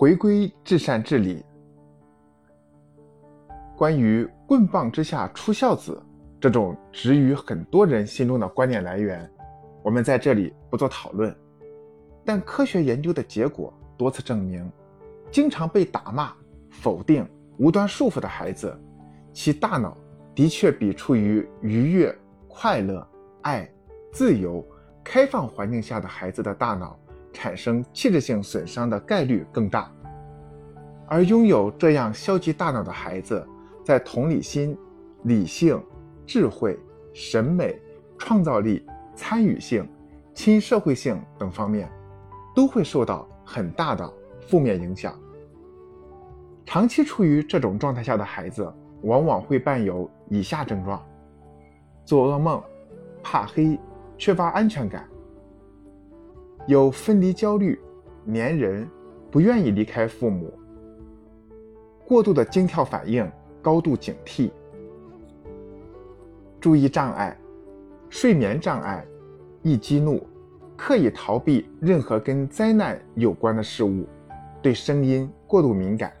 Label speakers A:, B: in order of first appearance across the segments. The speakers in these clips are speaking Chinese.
A: 回归至善至理。关于“棍棒之下出孝子”这种植于很多人心中的观念来源，我们在这里不做讨论。但科学研究的结果多次证明，经常被打骂、否定、无端束缚的孩子，其大脑的确比处于愉悦、快乐、爱、自由、开放环境下的孩子的大脑产生器质性损伤的概率更大。而拥有这样消极大脑的孩子，在同理心、理性、智慧、审美、创造力、参与性、亲社会性等方面，都会受到很大的负面影响。长期处于这种状态下的孩子，往往会伴有以下症状：做噩梦、怕黑、缺乏安全感、有分离焦虑、粘人、不愿意离开父母、过度的惊跳反应。高度警惕、注意障碍、睡眠障碍、易激怒、刻意逃避任何跟灾难有关的事物、对声音过度敏感、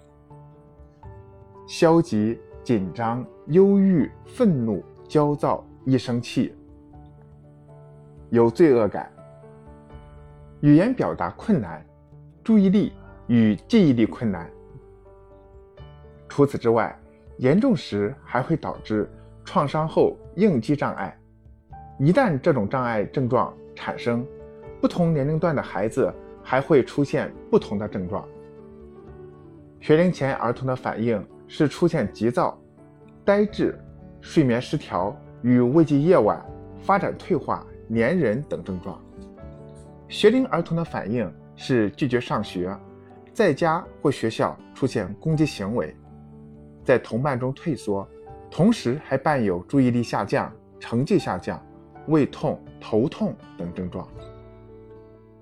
A: 消极、紧张、忧郁、愤怒、焦躁、易生气、有罪恶感、语言表达困难、注意力与记忆力困难。除此之外，严重时还会导致创伤后应激障碍。一旦这种障碍症状产生，不同年龄段的孩子还会出现不同的症状。学龄前儿童的反应是出现急躁、呆滞、睡眠失调与未及夜晚、发展退化、粘人等症状。学龄儿童的反应是拒绝上学，在家或学校出现攻击行为。在同伴中退缩，同时还伴有注意力下降、成绩下降、胃痛、头痛等症状。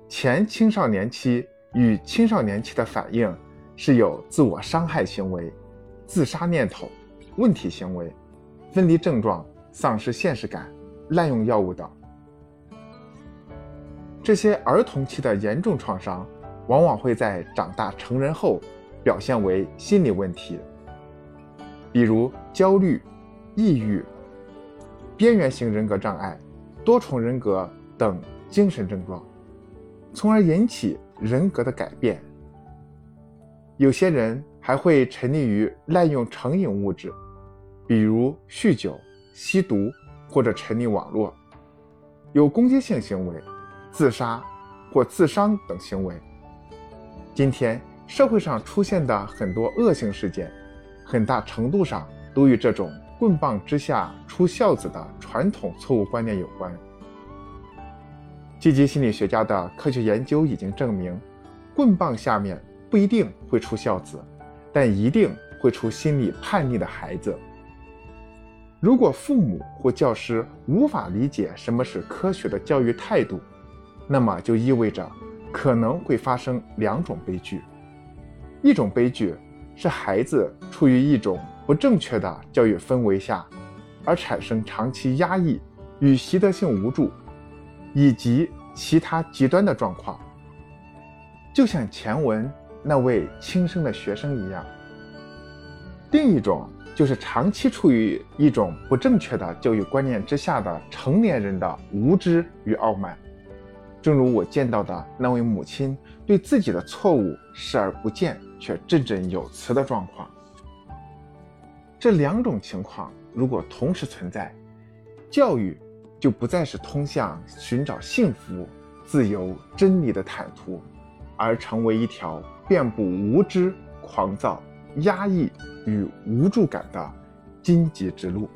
A: 前青少年期与青少年期的反应是有自我伤害行为、自杀念头、问题行为、分离症状、丧失现实感、滥用药物等。这些儿童期的严重创伤，往往会在长大成人后表现为心理问题。比如焦虑、抑郁、边缘型人格障碍、多重人格等精神症状，从而引起人格的改变。有些人还会沉溺于滥用成瘾物质，比如酗酒、吸毒或者沉溺网络，有攻击性行为、自杀或自伤等行为。今天社会上出现的很多恶性事件。很大程度上都与这种“棍棒之下出孝子”的传统错误观念有关。积极心理学家的科学研究已经证明，棍棒下面不一定会出孝子，但一定会出心理叛逆的孩子。如果父母或教师无法理解什么是科学的教育态度，那么就意味着可能会发生两种悲剧：一种悲剧。是孩子处于一种不正确的教育氛围下，而产生长期压抑与习得性无助，以及其他极端的状况。就像前文那位轻生的学生一样。另一种就是长期处于一种不正确的教育观念之下的成年人的无知与傲慢，正如我见到的那位母亲对自己的错误视而不见。却振振有词的状况，这两种情况如果同时存在，教育就不再是通向寻找幸福、自由、真理的坦途，而成为一条遍布无知、狂躁、压抑与无助感的荆棘之路。